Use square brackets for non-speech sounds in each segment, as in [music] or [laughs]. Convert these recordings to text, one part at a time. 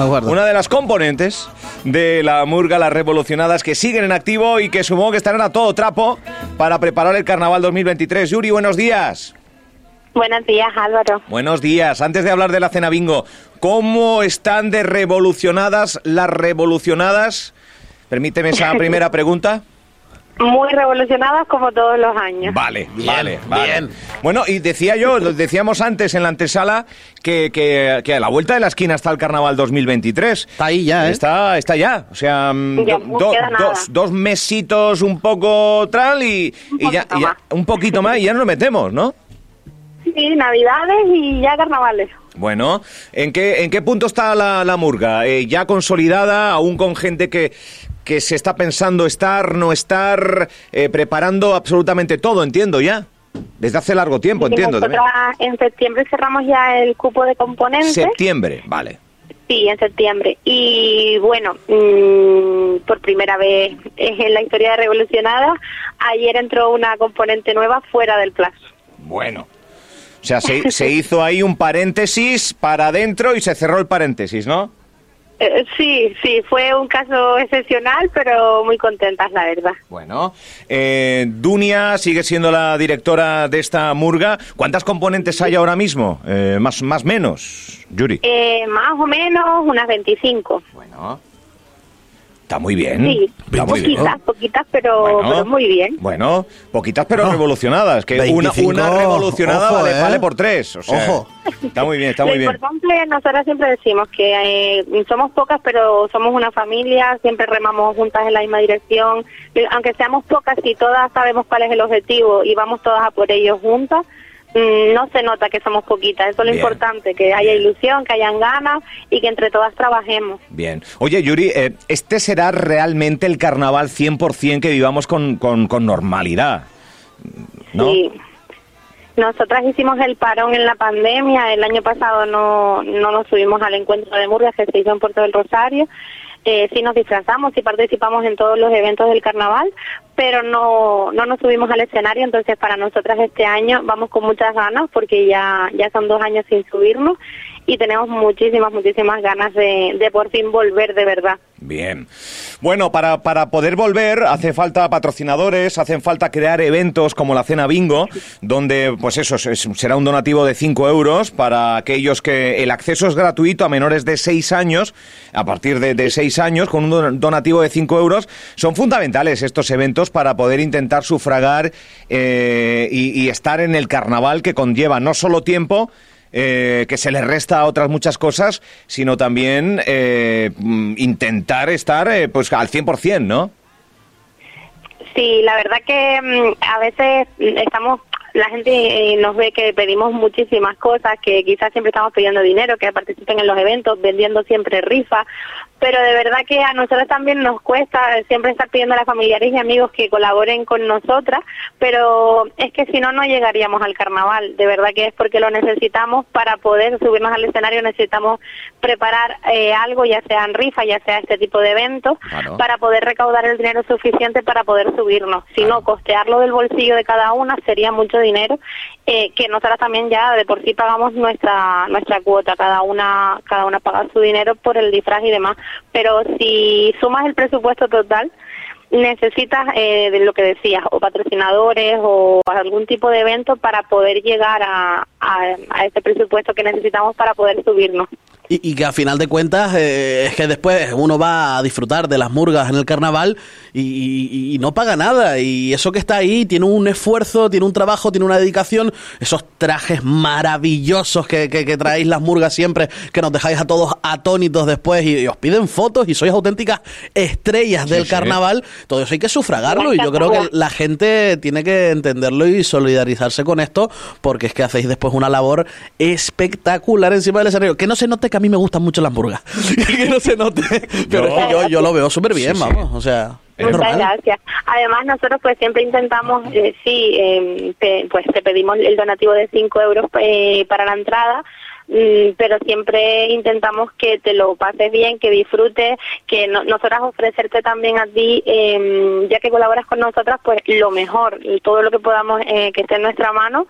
Una de las componentes de la murga Las Revolucionadas que siguen en activo y que supongo que estarán a todo trapo para preparar el Carnaval 2023. Yuri, buenos días. Buenos días, Álvaro. Buenos días. Antes de hablar de la cena bingo, ¿cómo están de revolucionadas las revolucionadas? Permíteme esa [laughs] primera pregunta. Muy revolucionadas como todos los años. Vale, vale, vale. Bueno, y decía yo, decíamos antes en la antesala que, que, a la vuelta de la esquina está el Carnaval 2023. Está ahí ya, ¿eh? Está, está ya. O sea, mm, dos, dos mesitos un poco tral y, y, ya, un poquito más y ya nos metemos, ¿no? Sí, navidades y ya carnavales. Bueno, ¿en qué, en qué punto está la, la murga? Eh, ¿Ya consolidada, aún con gente que, que se está pensando estar, no estar, eh, preparando absolutamente todo, entiendo ya. Desde hace largo tiempo, entiendo. en septiembre cerramos ya el cupo de componentes. Septiembre, vale. Sí, en septiembre. Y bueno, mm, por primera vez [laughs] en la historia de Revolucionada, ayer entró una componente nueva fuera del plazo. Bueno. O sea, se, se hizo ahí un paréntesis para adentro y se cerró el paréntesis, ¿no? Eh, sí, sí, fue un caso excepcional, pero muy contentas, la verdad. Bueno, eh, Dunia sigue siendo la directora de esta murga. ¿Cuántas componentes hay ahora mismo? Eh, más, más menos, Yuri. Eh, más o menos unas 25. Bueno, Está muy bien. Sí, poquitas, poquitas, pero, muy bien. Bueno, poquitas pero revolucionadas. Que una, una revolucionada vale, eh. por tres. ojo. Está muy bien, está muy bien. Lo importante, nosotros siempre decimos que eh, somos pocas, pero somos una familia, siempre remamos juntas en la misma dirección. Aunque seamos pocas, y todas sabemos cuál es el objetivo y vamos todas a por ello juntas, no se nota que somos poquitas. Eso es lo importante, que haya ilusión, que hayan ganas y que entre todas trabajemos. Bien. Oye, Yuri, eh, ¿este será realmente el carnaval 100% que vivamos con, con, con normalidad? ¿No? Sí. Nosotras hicimos el parón en la pandemia. El año pasado no, no nos subimos al encuentro de Murcia que se hizo en Puerto del Rosario eh, sí nos disfrazamos y participamos en todos los eventos del carnaval, pero no, no nos subimos al escenario, entonces para nosotras este año vamos con muchas ganas porque ya, ya son dos años sin subirnos y tenemos muchísimas, muchísimas ganas de, de por fin volver de verdad. Bien. Bueno, para, para poder volver hace falta patrocinadores, hacen falta crear eventos como la Cena Bingo, donde pues eso será un donativo de 5 euros para aquellos que el acceso es gratuito a menores de 6 años, a partir de, de 6 años, con un donativo de 5 euros. Son fundamentales estos eventos para poder intentar sufragar eh, y, y estar en el carnaval que conlleva no solo tiempo, eh, que se le resta a otras muchas cosas, sino también eh, mm, intentar estar eh, pues al 100%, ¿no? Sí, la verdad que mm, a veces estamos la gente nos ve que pedimos muchísimas cosas, que quizás siempre estamos pidiendo dinero, que participen en los eventos, vendiendo siempre rifas, pero de verdad que a nosotros también nos cuesta siempre estar pidiendo a las familiares y amigos que colaboren con nosotras, pero es que si no, no llegaríamos al carnaval, de verdad que es porque lo necesitamos para poder subirnos al escenario, necesitamos preparar eh, algo, ya sean rifas, ya sea este tipo de eventos, para poder recaudar el dinero suficiente para poder subirnos, si no, costearlo del bolsillo de cada una sería mucho dinero, eh, que nosotras también ya de por sí pagamos nuestra nuestra cuota, cada una, cada una paga su dinero por el disfraz y demás pero si sumas el presupuesto total, necesitas eh, de lo que decías, o patrocinadores o algún tipo de evento para poder llegar a, a, ese presupuesto que necesitamos para poder subirnos. Y, que a final de cuentas eh, es que después uno va a disfrutar de las murgas en el carnaval y, no paga nada. Y eso que está ahí tiene un esfuerzo, tiene un trabajo, tiene una dedicación. Esos trajes maravillosos que, que, traéis las murgas siempre, que nos dejáis a todos atónitos después y, os piden fotos y sois auténticas estrellas del carnaval. Todo eso hay que sufragarlo y yo creo que la gente tiene que entenderlo y solidarizarse con esto porque es que hacéis después una labor espectacular encima del escenario. Que no se note que a mí me gustan mucho las hamburguesas. [laughs] que no se note. Pero es que yo, yo lo veo súper bien, vamos. O sea. Muchas gracias. Además, nosotros pues siempre intentamos, eh, sí, eh, pues te pedimos el donativo de 5 euros eh, para la entrada, pero siempre intentamos que te lo pases bien, que disfrutes, que no, nosotras ofrecerte también a ti, em, ya que colaboras con nosotras, pues lo mejor, todo lo que podamos eh, que esté en nuestra mano,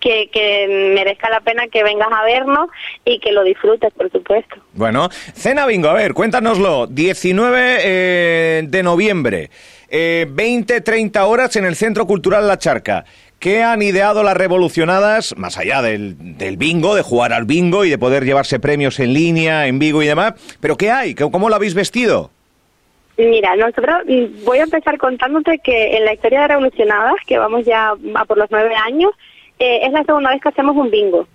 que, que merezca la pena que vengas a vernos y que lo disfrutes, por supuesto. Bueno, cena bingo, a ver, cuéntanoslo. 19 eh, de noviembre, eh, 20-30 horas en el Centro Cultural La Charca. ¿Qué han ideado las revolucionadas, más allá del, del bingo, de jugar al bingo y de poder llevarse premios en línea, en Vigo y demás? ¿Pero qué hay? ¿Cómo lo habéis vestido? Mira, nosotros mm, voy a empezar contándote que en la historia de Revolucionadas, que vamos ya a por los nueve años, eh, es la segunda vez que hacemos un bingo.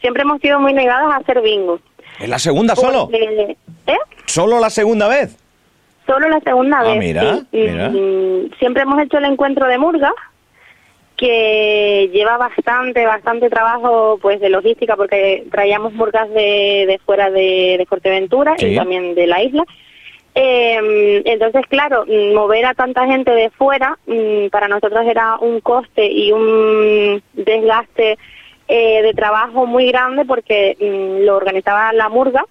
Siempre hemos sido muy negadas a hacer bingo. ¿Es la segunda solo? Porque- ¿Eh? ¿Solo la segunda vez? Solo la segunda Ah, vez. mira, sí. Mira. mm, siempre hemos hecho el encuentro de Murga, que lleva bastante, bastante trabajo pues de logística, porque traíamos murgas de, de fuera de, de Fuerteventura Sí. y también de la isla. Eh, entonces, claro, mover a tanta gente de fuera mm, para nosotros era un coste y un desgaste eh, de trabajo muy grande porque mm, lo organizaba la murga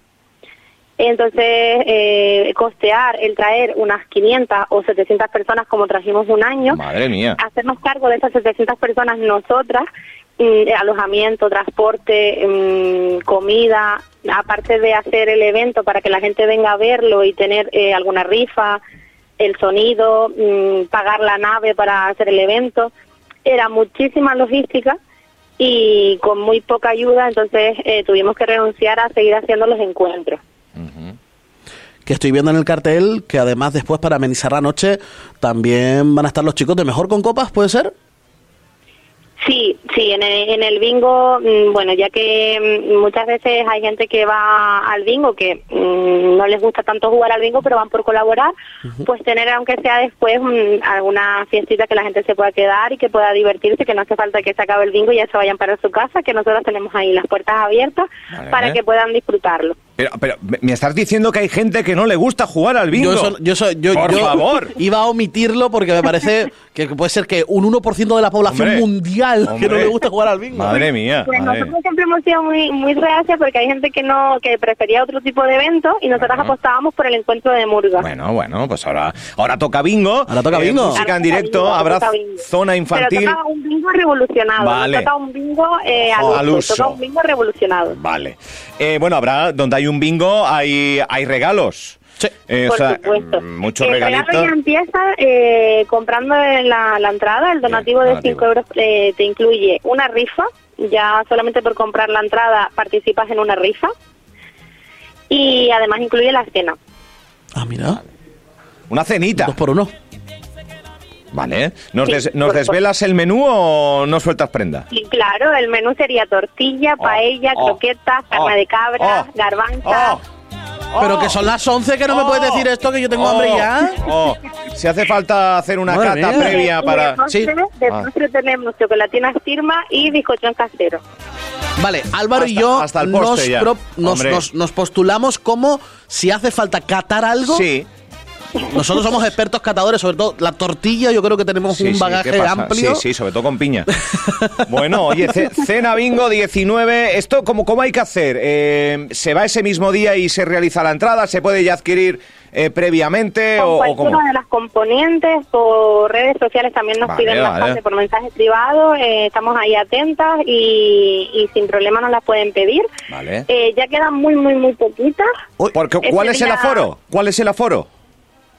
entonces, eh, costear el traer unas 500 o 700 personas como trajimos un año, Madre mía. hacernos cargo de esas 700 personas nosotras, mm, alojamiento, transporte, mm, comida, aparte de hacer el evento para que la gente venga a verlo y tener eh, alguna rifa, el sonido, mm, pagar la nave para hacer el evento, era muchísima logística y con muy poca ayuda, entonces eh, tuvimos que renunciar a seguir haciendo los encuentros. Que estoy viendo en el cartel que además después para amenizar la noche también van a estar los chicos de Mejor con Copas, ¿puede ser? Sí, sí, en el, en el bingo, mm, bueno, ya que mm, muchas veces hay gente que va al bingo que mm, no les gusta tanto jugar al bingo, pero van por colaborar, pues tener, aunque sea después, alguna fiestita que la gente se pueda quedar y que pueda divertirse, que no hace falta que se acabe el bingo y ya se vayan para su casa, que nosotros tenemos ahí las puertas abiertas Vale. para que puedan disfrutarlo. Pero, pero me- me estás diciendo que hay gente que no le gusta jugar al bingo. Yo, eso- yo, eso- yo- Por yo favor. iba a omitirlo porque me parece que puede ser que un 1% de la población Hombre, mundial que hombre. no le gusta jugar al bingo. Madre mía. Pues madre nosotros siempre hemos sido muy muy reacias porque hay gente que no que prefería otro tipo de eventos y nosotros Bueno. apostábamos por el encuentro de Murga. Bueno, bueno, pues ahora, ahora toca bingo. Ahora toca bingo. música Ahora en directo, bingo, habrá zona infantil. Pero toca un bingo revolucionado. Vale. No toca un bingo eh, al, Ojo, uso, al uso. Toca un bingo revolucionado. Vale. Eh, bueno, habrá, donde hay un bingo, hay, hay regalos. Sí. Eh, o Por sea, supuesto. mm, muchos el regalitos. regalo ya empieza eh, comprando en la, la entrada. El donativo de donativo. 5 euros eh, te incluye una rifa. Ya solamente por comprar la entrada participas en una rifa. Y además incluye la cena. Ah, mira. Una cenita. Dos por uno. Vale. ¿Nos, Sí, des- ¿nos por- desvelas el menú o no sueltas prenda? Y claro, el menú sería tortilla, Oh, paella, oh, croquetas, carne oh, de cabra, oh, garbanza. oh, Pero que son las 11 que no me puedes decir esto, que yo tengo oh, hambre ya. oh. Si hace falta hacer una Madre cata mía. previa para... De postre, Sí. de Ah. tenemos chocolatina firma y bizcochón casero. Vale, Álvaro y Hasta- yo hasta el nos, postre ya. pro- nos, nos- nos postulamos como si hace falta catar algo. Sí. Nosotros somos expertos catadores, sobre todo la tortilla, yo creo que tenemos Sí, un sí, bagaje amplio. Sí, sí, sobre todo con piña. bueno, oye, ce- cena bingo 19. ¿Esto cómo, cómo hay que hacer? Eh, ¿Se va ese mismo día y se realiza la entrada? ¿Se puede ya adquirir eh, previamente Con o, o cualquiera cómo? de las componentes, por redes sociales también nos Vale, piden vale. bastante por mensajes privados, eh, estamos ahí atentas y, y sin problema nos las pueden pedir. Vale. Eh, ya quedan muy, muy, muy poquitas. Uy, Porque, ¿Cuál es el aforo? ¿Cuál es el aforo?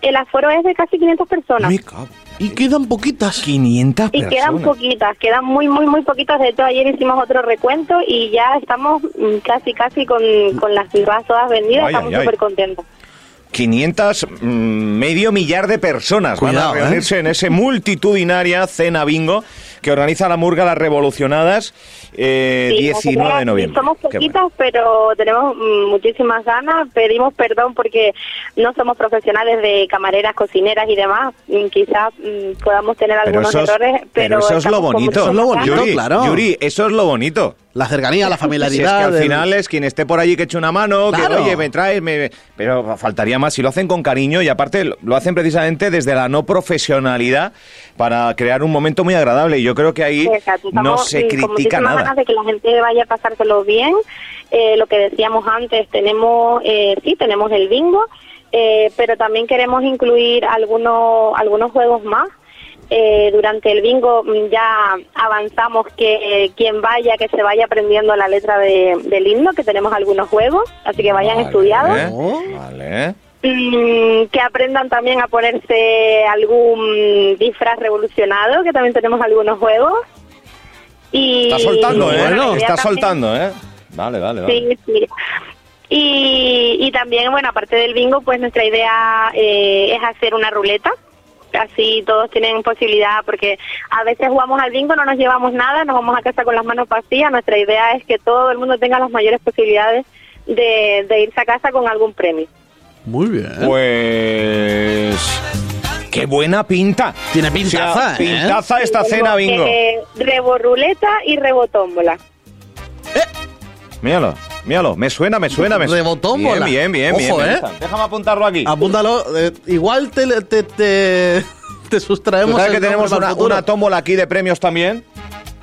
El aforo es de casi 500 personas. Me cago. y quedan poquitas. 500 Y quedan personas. poquitas, quedan muy, muy, muy poquitas. De hecho, ayer hicimos otro recuento y ya estamos mm, casi, casi con, con las entradas todas vendidas. Ay, estamos súper contentos. 500, mm, medio millar de personas Cuidado, van a reunirse ¿eh? en ese multitudinaria cena bingo que organiza la Murga Las Revolucionadas eh, Sí, 19 de noviembre. Somos Qué poquitas, pero tenemos mm, muchísimas ganas. Pedimos perdón porque no somos profesionales de camareras, cocineras y demás. Mm, Quizás mm, podamos tener Pero algunos errores, pero, pero eso es lo bonito. Eso es lo bonito. Yuri, claro. Yuri, eso es lo bonito. La cercanía, la [laughs] Si es que familiaridad. al del- final es quien esté por allí que eche una mano, Claro. que oye, me traes, me... pero faltaría más si lo hacen con cariño y aparte lo- hacen precisamente desde la no profesionalidad para crear un momento muy agradable y yo creo que ahí Exacto, no estamos, se con critica nada. ganas de que la gente vaya a pasárselo bien. Eh, lo que decíamos antes, tenemos, eh, sí, tenemos el bingo, eh, pero también queremos incluir algunos, algunos juegos más. Eh, durante el bingo ya avanzamos que eh, quien vaya, que se vaya aprendiendo la letra de- del himno, que tenemos algunos juegos, así que vayan Vale, estudiados. Vale. Mm, que aprendan también a ponerse algún disfraz revolucionado, que también tenemos algunos juegos. Y Está soltando, ¿eh? bueno, Está también- soltando, ¿eh? Vale, vale, vale. Sí, sí. Y, y también, bueno, aparte del bingo, pues nuestra idea eh, es hacer una ruleta. Así todos tienen posibilidad, porque a veces jugamos al bingo, no nos llevamos nada, nos vamos a casa con las manos vacías. Nuestra idea es que todo el mundo tenga las mayores posibilidades de, de irse a casa con algún premio. Muy bien. Pues... ¡Qué buena pinta! Tiene pintaza, O sea, ¿eh? pintaza esta cena bingo. Eh, reborruleta y rebotómbola. Míralo, míralo. Me suena, me suena, me suena. Rebotómbola. Bien, bien, bien. Ojo, bien, ¿eh? Déjame apuntarlo aquí. Apúntalo. eh, igual te, te, te, [laughs] te sustraemos. sabes que tenemos una, una tómbola aquí de premios también.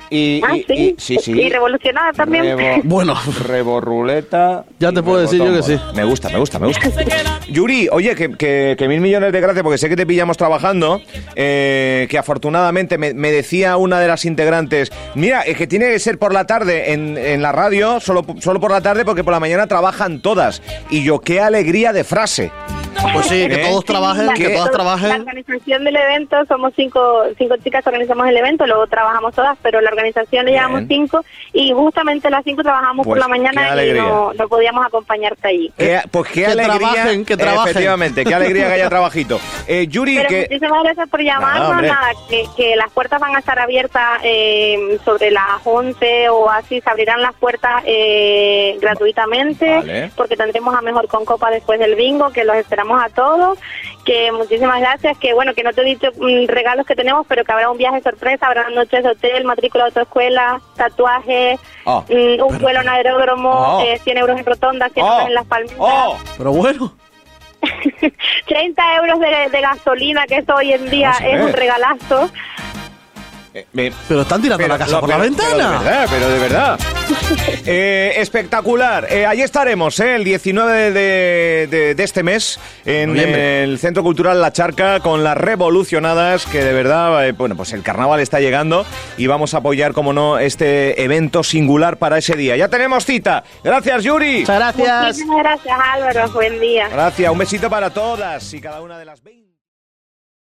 Y, Ah, y- sí. y- sí, sí. [laughs] [laughs] Y revolucionada también. Rebo- Bueno. Reborruleta. Ya te puedo decir yo que sí. Me gusta, me gusta, me gusta. [laughs] Yuri, oye, que, que- que mil millones de gracias porque sé que te pillamos trabajando. eh, que afortunadamente me, me decía una de las integrantes: Mira, es que tiene que ser por la tarde en, en la radio, solo, solo por la tarde porque por la mañana trabajan todas. Y yo, qué alegría de frase. Pues sí, que todos trabajen, que todas La trabajen. organización del evento, somos cinco, cinco chicas que organizamos el evento, luego trabajamos todas, pero la organización le llevamos cinco y justamente las cinco trabajamos Pues, por la mañana y no, no podíamos acompañarte allí. Qué- pues qué que alegría. trabajen, que trabajen. Efectivamente, qué alegría que haya trabajito. Eh, Yuri, Pero que. muchísimas gracias por llamarnos. Nada, que, que las puertas van a estar abiertas eh, sobre las 11 o así. Se abrirán las puertas eh, gratuitamente Vale. porque tendremos a Mejor con Copa después del bingo, que los esperamos a todos. Que muchísimas gracias. Que bueno, que no te he dicho mm, regalos que tenemos, pero que habrá un viaje sorpresa, habrá noches de hotel, matrícula de autoescuela, tatuajes, Ah. mm, un vuelo en aeródromo, Oh. eh, 100 euros en rotonda, 100 Oh, euros en las palmitas. oh. Pero bueno. [laughs] 30 euros de, de gasolina, que eso hoy en día es un regalazo. Me- Pero están tirando la casa lo- por la ventana. Pero de verdad, pero de verdad. [laughs] Eh, espectacular. Eh, allí estaremos, eh, el 19 de, de- de este mes, en Noviembre. el Centro Cultural La Charca, con las revolucionadas, que de verdad, eh, bueno, pues el carnaval está llegando y vamos a apoyar, como no, este evento singular para ese día. Ya tenemos cita. Gracias, Yuri. Muchas gracias. Muchísimas gracias, Álvaro. Buen día. Gracias. Un besito para todas y cada una de las 20.